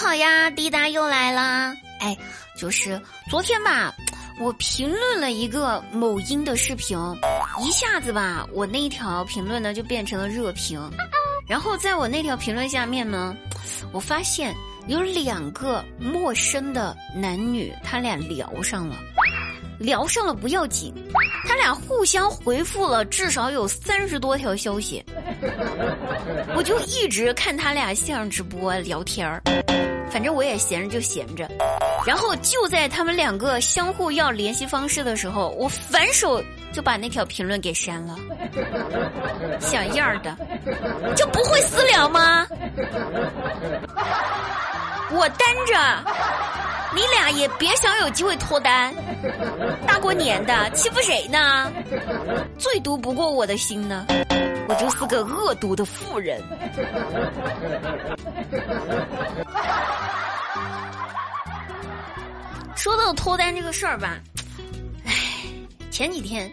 好呀，滴答又来啦。哎，就是昨天吧，我评论了一个某音的视频，一下子吧，我那条评论呢就变成了热评。然后在我那条评论下面呢，我发现有两个陌生的男女，他俩聊上了。聊上了不要紧，他俩互相回复了至少有三十多条消息，我就一直看他俩线上直播聊天儿，反正我也闲着就闲着，然后就在他们两个相互要联系方式的时候，我反手就把那条评论给删了，小样的，就不会私聊吗？我单着。你俩也别想有机会脱单，大过年的欺负谁呢？最毒不过我的心呢，我就是个恶毒的妇人。说到脱单这个事儿吧，唉，前几天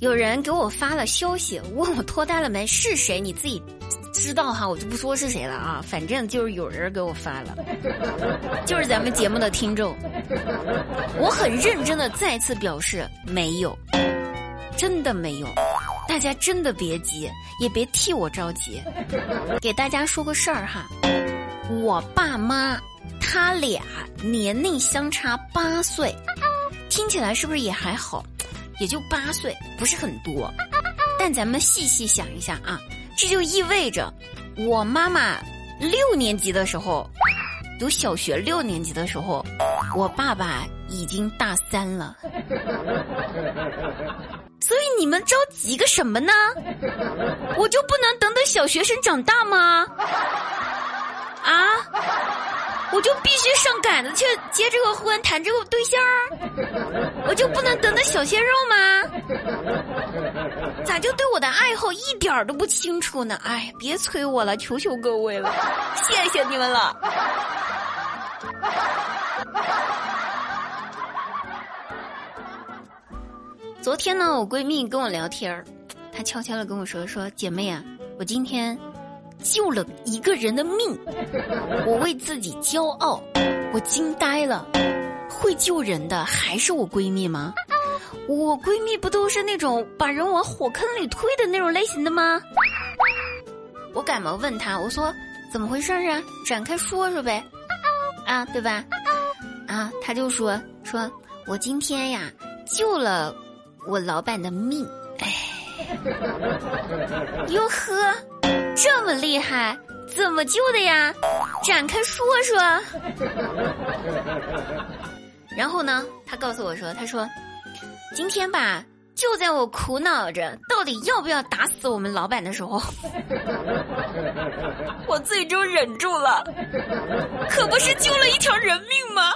有人给我发了消息，问我脱单了没？是谁？你自己。知道哈，我就不说是谁了啊，反正就是有人给我发了，就是咱们节目的听众。我很认真的再次表示没有，真的没有，大家真的别急，也别替我着急。给大家说个事儿哈，我爸妈他俩年龄相差八岁，听起来是不是也还好？也就八岁，不是很多。但咱们细细想一下啊。这就意味着，我妈妈六年级的时候，读小学六年级的时候，我爸爸已经大三了。所以你们着急个什么呢？我就不能等等小学生长大吗？啊？我就必须上赶着去结这个婚，谈这个对象我就不能等等小鲜肉吗？咋就对我的爱好一点都不清楚呢？哎，别催我了，求求各位了，谢谢你们了。昨天呢，我闺蜜跟我聊天儿，她悄悄的跟我说：“说姐妹啊，我今天。”救了一个人的命，我为自己骄傲，我惊呆了。会救人的还是我闺蜜吗？我闺蜜不都是那种把人往火坑里推的那种类型的吗？我赶忙问她，我说怎么回事啊？展开说说呗，啊，对吧？啊，她就说说我今天呀救了我老板的命，哎，哟呵。这么厉害，怎么救的呀？展开说说。然后呢，他告诉我说：“他说，今天吧，就在我苦恼着到底要不要打死我们老板的时候，我最终忍住了，可不是救了一条人命吗？”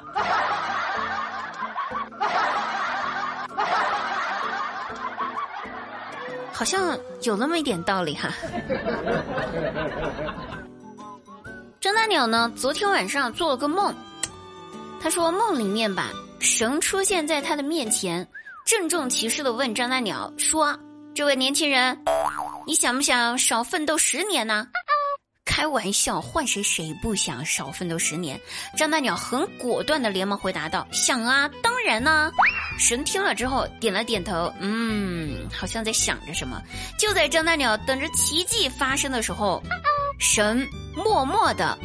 好像有那么一点道理哈。张大鸟呢，昨天晚上做了个梦，他说梦里面吧，神出现在他的面前，郑重其事的问张大鸟说：“这位年轻人，你想不想少奋斗十年呢？”开玩笑，换谁谁不想少奋斗十年？张大鸟很果断的连忙回答道：“想啊，当然呢。”神听了之后点了点头，嗯，好像在想着什么。就在张大鸟等着奇迹发生的时候，神默默的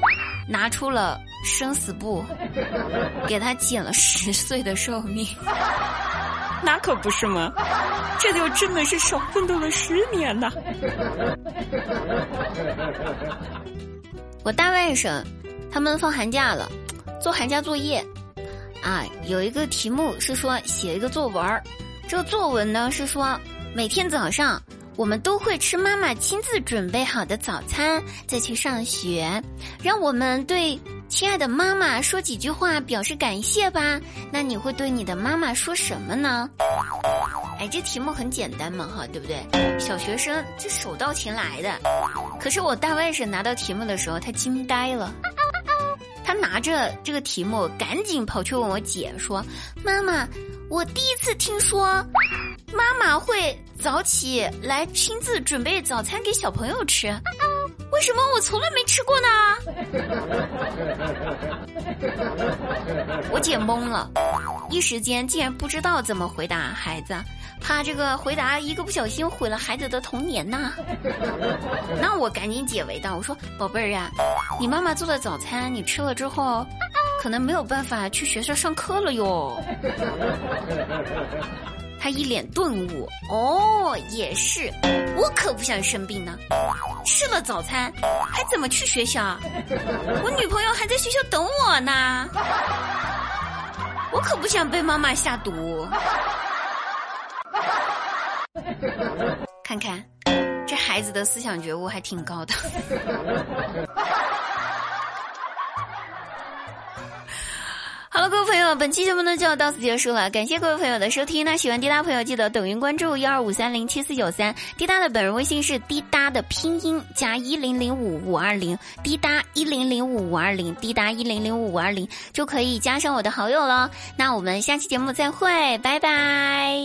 拿出了生死簿，给他减了十岁的寿命。那可不是吗？这就真的是少奋斗了十年呐！我大外甥他们放寒假了，做寒假作业，啊，有一个题目是说写一个作文儿，这个作文呢是说每天早上我们都会吃妈妈亲自准备好的早餐再去上学，让我们对。亲爱的妈妈，说几句话表示感谢吧。那你会对你的妈妈说什么呢？哎，这题目很简单嘛，哈，对不对？小学生这手到擒来的。可是我大外甥拿到题目的时候，他惊呆了。他拿着这个题目，赶紧跑去问我姐说：“妈妈，我第一次听说妈妈会早起来亲自准备早餐给小朋友吃。”为什么我从来没吃过呢？我姐懵了，一时间竟然不知道怎么回答孩子，怕这个回答一个不小心毁了孩子的童年呐。那我赶紧解围道：“我说宝贝儿呀，你妈妈做的早餐你吃了之后，可能没有办法去学校上课了哟。”他一脸顿悟，哦，也是，我可不想生病呢。吃了早餐还怎么去学校？我女朋友还在学校等我呢。我可不想被妈妈下毒。看看，这孩子的思想觉悟还挺高的。好了，各位朋友，本期节目呢就要到此结束了，感谢各位朋友的收听。那喜欢滴答朋友，记得抖音关注幺二五三零七四九三，滴答的本人微信是滴答的拼音加一零零五五二零，滴答一零零五五二零，滴答一零零五五二零就可以加上我的好友了。那我们下期节目再会，拜拜。